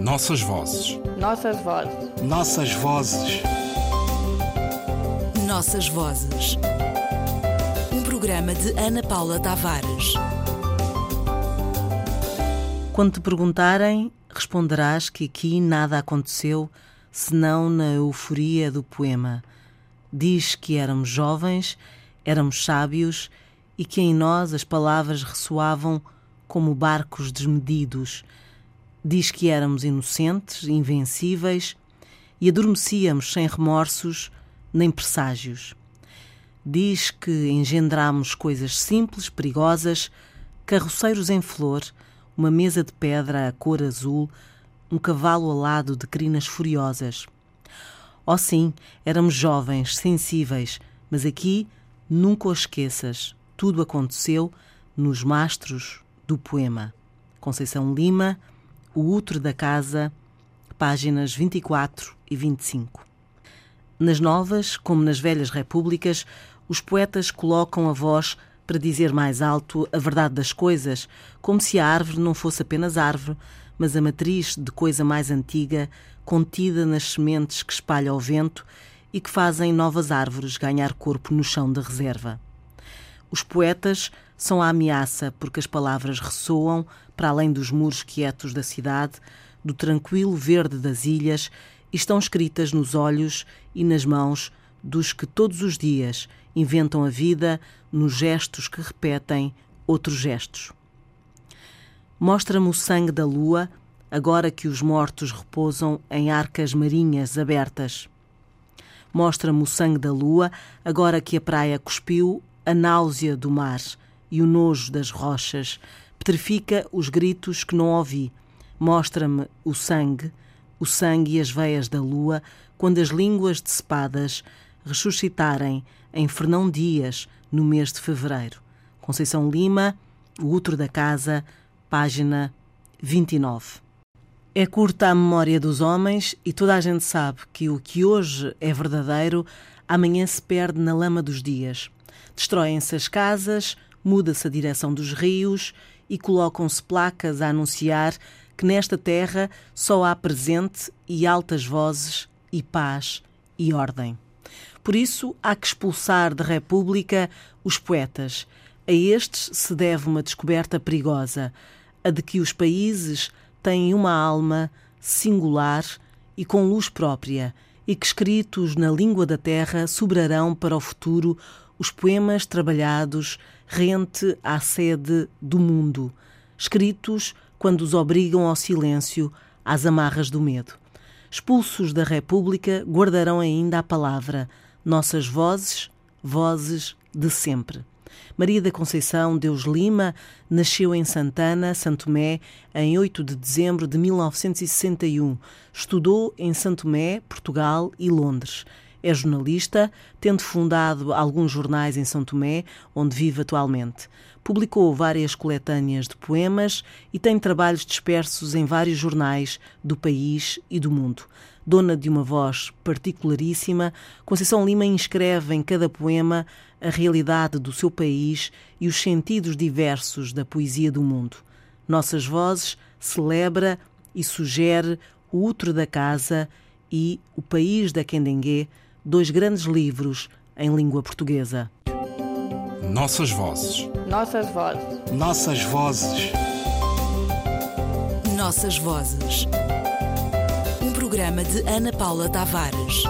Nossas vozes. Nossas vozes. Nossas vozes. Nossas vozes. Um programa de Ana Paula Tavares. Quando te perguntarem, responderás que aqui nada aconteceu senão na euforia do poema. Diz que éramos jovens, éramos sábios e que em nós as palavras ressoavam como barcos desmedidos. Diz que éramos inocentes, invencíveis e adormecíamos sem remorsos nem presságios. Diz que engendrámos coisas simples, perigosas, carroceiros em flor, uma mesa de pedra a cor azul, um cavalo alado de crinas furiosas. Oh sim, éramos jovens, sensíveis, mas aqui nunca o esqueças. Tudo aconteceu nos mastros do poema. Conceição Lima, O Útero da Casa, páginas 24 e 25. Nas novas, como nas velhas repúblicas, os poetas colocam a voz para dizer mais alto a verdade das coisas, como se a árvore não fosse apenas árvore, mas a matriz de coisa mais antiga, contida nas sementes que espalha o vento e que fazem novas árvores ganhar corpo no chão de reserva. Os poetas são a ameaça porque as palavras ressoam para além dos muros quietos da cidade, do tranquilo verde das ilhas e estão escritas nos olhos e nas mãos dos que todos os dias inventam a vida nos gestos que repetem outros gestos. Mostra-me o sangue da lua, agora que os mortos repousam em arcas marinhas abertas. Mostra-me o sangue da lua, agora que a praia cuspiu a náusea do mar e o nojo das rochas, petrifica os gritos que não ouvi. Mostra-me o sangue, o sangue e as veias da lua, quando as línguas decepadas ressuscitarem em Fernão Dias, no mês de fevereiro. Conceição Lima, O Útero da Casa, página 29. É curta a memória dos homens e toda a gente sabe que o que hoje é verdadeiro, amanhã se perde na lama dos dias. Destroem-se as casas, muda-se a direção dos rios e colocam-se placas a anunciar que nesta terra só há presente e altas vozes e paz e ordem. Por isso há que expulsar da República os poetas. A estes se deve uma descoberta perigosa, a de que os países têm uma alma singular e com luz própria, e que escritos na língua da terra sobrarão para o futuro os poemas trabalhados rente à sede do mundo, escritos quando os obrigam ao silêncio, às amarras do medo. Expulsos da República, guardarão ainda a palavra, nossas vozes, vozes de sempre. Maria da Conceição Deus Lima nasceu em Santana, Santo Tomé, em 8 de dezembro de 1961. Estudou em Santo Tomé, Portugal e Londres. É jornalista, tendo fundado alguns jornais em São Tomé, onde vive atualmente. Publicou várias coletâneas de poemas e tem trabalhos dispersos em vários jornais do país e do mundo. Dona de uma voz particularíssima, Conceição Lima inscreve em cada poema a realidade do seu país e os sentidos diversos da poesia do mundo. Nossas Vozes celebra e sugere o Útero da Casa e O País da Quendengue, dois grandes livros em língua portuguesa. Nossas vozes. Nossas vozes. Nossas vozes. Nossas vozes. Um programa de Ana Paula Tavares.